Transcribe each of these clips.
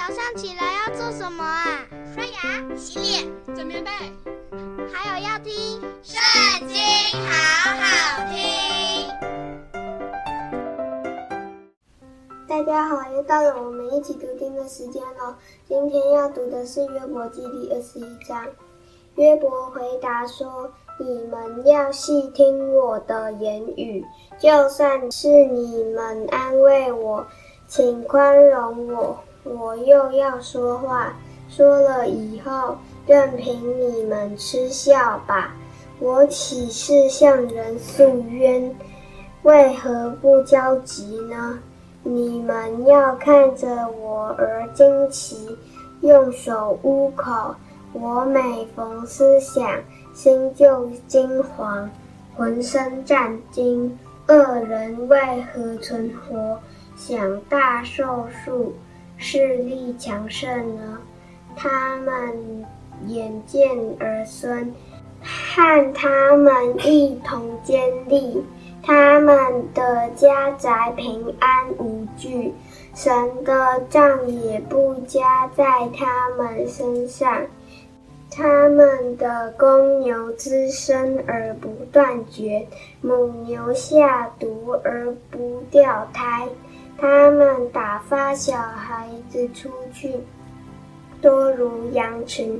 早上起来要做什么啊？刷牙、洗脸、整棉被，还有要听《圣经》，好好听。大家好，又到了我们一起读经的时间了。今天要读的是约伯记第二十一章。约伯回答说：“你们要细听我的言语，就算是你们安慰我，请宽容我。”我又要说话，说了以后，任凭你们嗤笑吧。我岂是向人诉冤？为何不焦急呢？你们要看着我而惊奇，用手捂口。我每逢思想，心就惊惶，浑身战惊。恶人为何存活，享大寿数？势力强盛呢？他们眼见儿孙，和他们一同建立，他们的家宅平安无惧，神的杖也不加在他们身上。他们的公牛滋生而不断绝，母牛下犊而不掉胎。他们打发小孩子出去，多如羊群；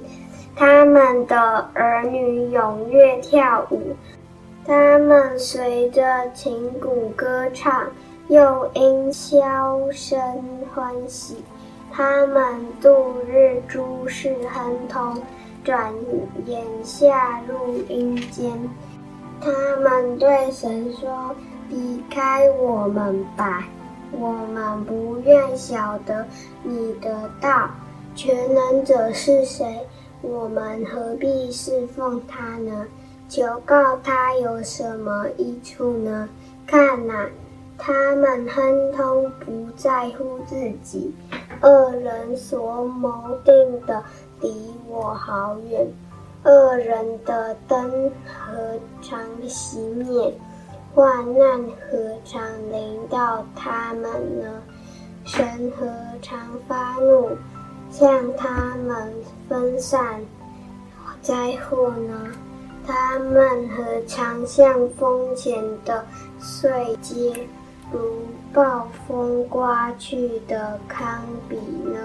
他们的儿女踊跃跳舞，他们随着琴鼓歌唱，又因箫声欢喜。他们度日诸事亨通，转眼下入阴间。他们对神说：“离开我们吧。”我们不愿晓得你的道，全能者是谁？我们何必侍奉他呢？求告他有什么益处呢？看呐，他们亨通不在乎自己，恶人所谋定的离我好远，恶人的灯何尝熄灭？患难何尝临到他们呢？神何尝发怒，向他们分散灾祸呢？他们何尝像风前的碎秸，如暴风刮去的糠秕呢？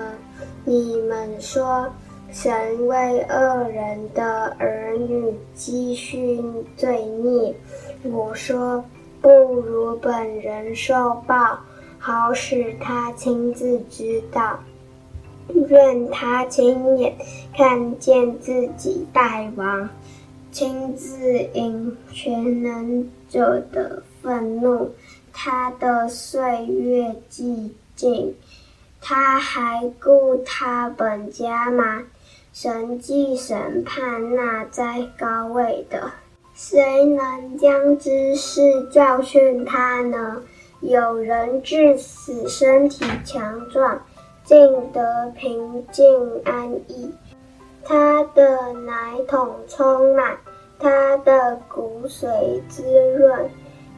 你们说，神为恶人的儿女积蓄罪孽。我说，不如本人受报，好使他亲自知道。愿他亲眼看见自己败亡，亲自引全能者的愤怒。他的岁月既尽，他还顾他本家吗？神既审判那在高位的。谁能将知识教训他呢？有人至死，身体强壮，尽得平静安逸。他的奶桶充满，他的骨髓滋润。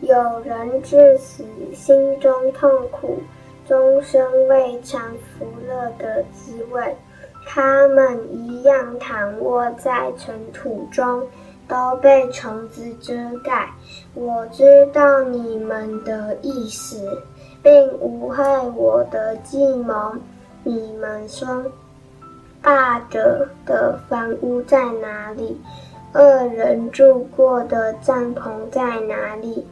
有人至死，心中痛苦，终生未尝福乐的滋味。他们一样躺卧在尘土中。都被虫子遮盖。我知道你们的意思，并无害我的计谋。你们说，霸者的房屋在哪里？恶人住过的帐篷在哪里？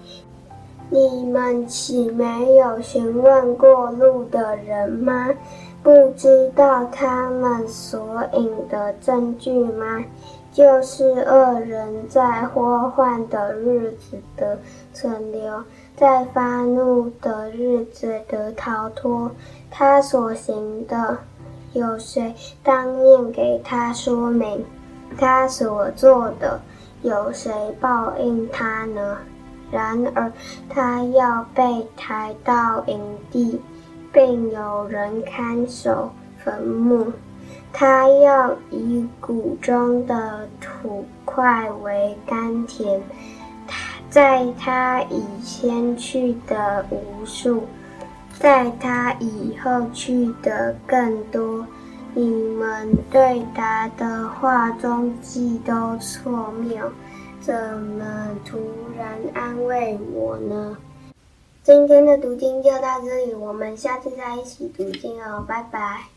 你们岂没有询问过路的人吗？不知道他们所引的证据吗？就是恶人在祸患的日子的存留，在发怒的日子的逃脱。他所行的，有谁当面给他说明？他所做的，有谁报应他呢？然而他要被抬到营地，并有人看守坟墓。他要以谷中的土块为甘甜，在他以前去的无数在他以后去的更多。你们对答的话中计都错谬，怎么突然安慰我呢？今天的读经就到这里，我们下次再一起读经哦，拜拜。